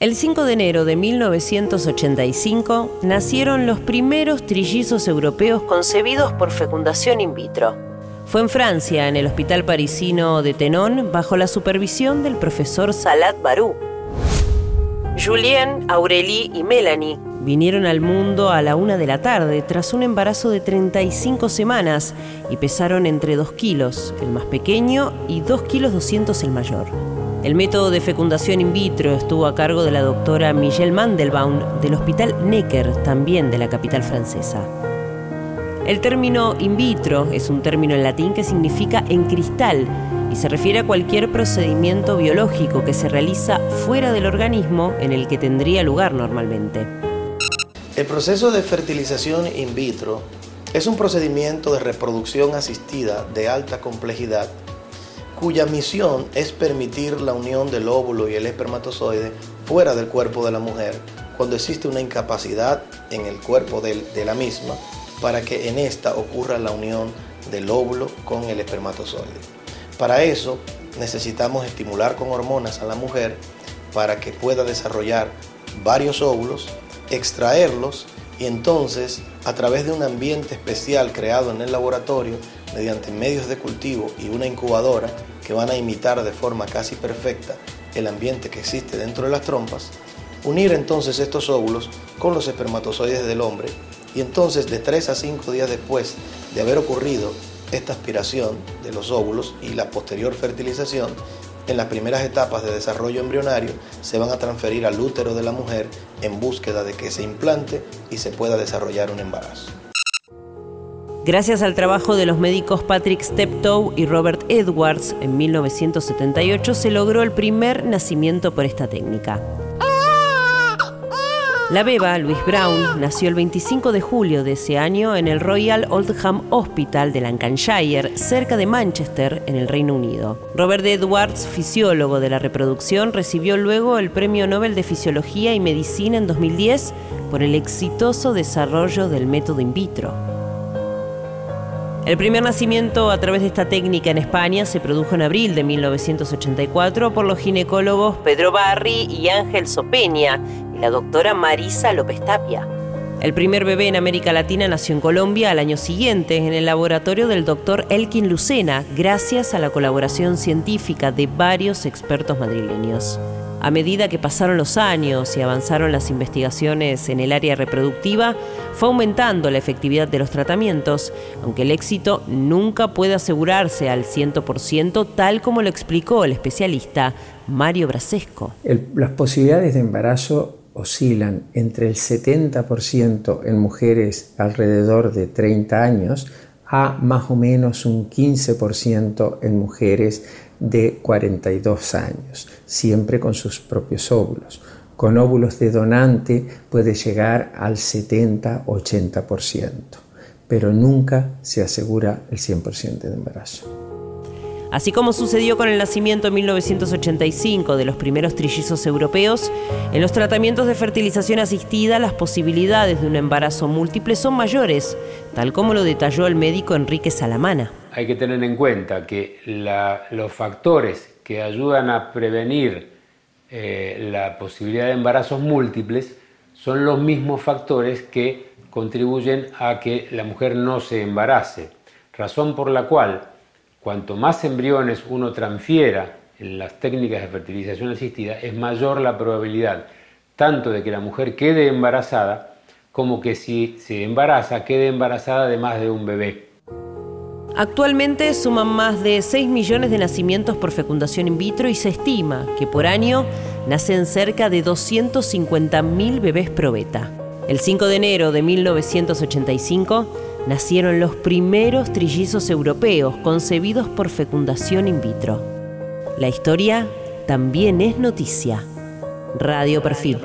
El 5 de enero de 1985 nacieron los primeros trillizos europeos concebidos por fecundación in vitro. Fue en Francia, en el hospital parisino de Tenon, bajo la supervisión del profesor Salat Barou. Julien, Aurélie y Melanie vinieron al mundo a la una de la tarde tras un embarazo de 35 semanas y pesaron entre 2 kilos el más pequeño y 2 kilos 200 el mayor. El método de fecundación in vitro estuvo a cargo de la doctora Michelle Mandelbaum del Hospital Necker, también de la capital francesa. El término in vitro es un término en latín que significa en cristal y se refiere a cualquier procedimiento biológico que se realiza fuera del organismo en el que tendría lugar normalmente. El proceso de fertilización in vitro es un procedimiento de reproducción asistida de alta complejidad cuya misión es permitir la unión del óvulo y el espermatozoide fuera del cuerpo de la mujer cuando existe una incapacidad en el cuerpo de, la misma para que en esta ocurra la unión del óvulo con el espermatozoide. Para eso necesitamos estimular con hormonas a la mujer para que pueda desarrollar varios óvulos, extraerlos y entonces a través de un ambiente especial creado en el laboratorio mediante medios de cultivo y una incubadora que van a imitar de forma casi perfecta el ambiente que existe dentro de las trompas, unir entonces estos óvulos con los espermatozoides del hombre y entonces de 3 a 5 días después de haber ocurrido esta aspiración de los óvulos y la posterior fertilización, en las primeras etapas de desarrollo embrionario se van a transferir al útero de la mujer en búsqueda de que se implante y se pueda desarrollar un embarazo. Gracias al trabajo de los médicos Patrick Steptoe y Robert Edwards, en 1978 se logró el primer nacimiento por esta técnica. La beba, Louis Brown, nació el 25 de julio de ese año en el Royal Oldham Hospital de Lancashire, cerca de Manchester, en el Reino Unido. Robert Edwards, fisiólogo de la reproducción, recibió luego el Premio Nobel de Fisiología y Medicina en 2010 por el exitoso desarrollo del método in vitro. El primer nacimiento a través de esta técnica en España se produjo en abril de 1984 por los ginecólogos Pedro Barri y Ángel Sopeña y la doctora Marisa López Tapia. El primer bebé en América Latina nació en Colombia al año siguiente en el laboratorio del doctor Elkin Lucena, gracias a la colaboración científica de varios expertos madrileños. A medida que pasaron los años y avanzaron las investigaciones en el área reproductiva, fue aumentando la efectividad de los tratamientos, aunque el éxito nunca puede asegurarse al 100%, tal como lo explicó el especialista Mario Brasesco. las posibilidades de embarazo oscilan entre el 70% en mujeres alrededor de 30 años a más o menos un 15% en mujeres de 42 años, siempre con sus propios óvulos. Con óvulos de donante puede llegar al 70-80%, pero nunca se asegura el 100% de embarazo. Así como sucedió con el nacimiento en 1985 de los primeros trillizos europeos, en los tratamientos de fertilización asistida las posibilidades de un embarazo múltiple son mayores, tal como lo detalló el médico Enrique Salamana. Hay que tener en cuenta que los factores que ayudan a prevenir eh, la posibilidad de embarazos múltiples son los mismos factores que contribuyen a que la mujer no se embarace, razón por la cual Cuanto más embriones uno transfiera en las técnicas de fertilización asistida, es mayor la probabilidad tanto de que la mujer quede embarazada como que si se embaraza, quede embarazada de más de un bebé. Actualmente suman más de 6 millones de nacimientos por fecundación in vitro y se estima que por año nacen cerca de 250.000 bebés pro beta. El 5 de enero de 1985, nacieron los primeros trillizos europeos concebidos por fecundación in vitro. La historia también es noticia. Radio Perfil.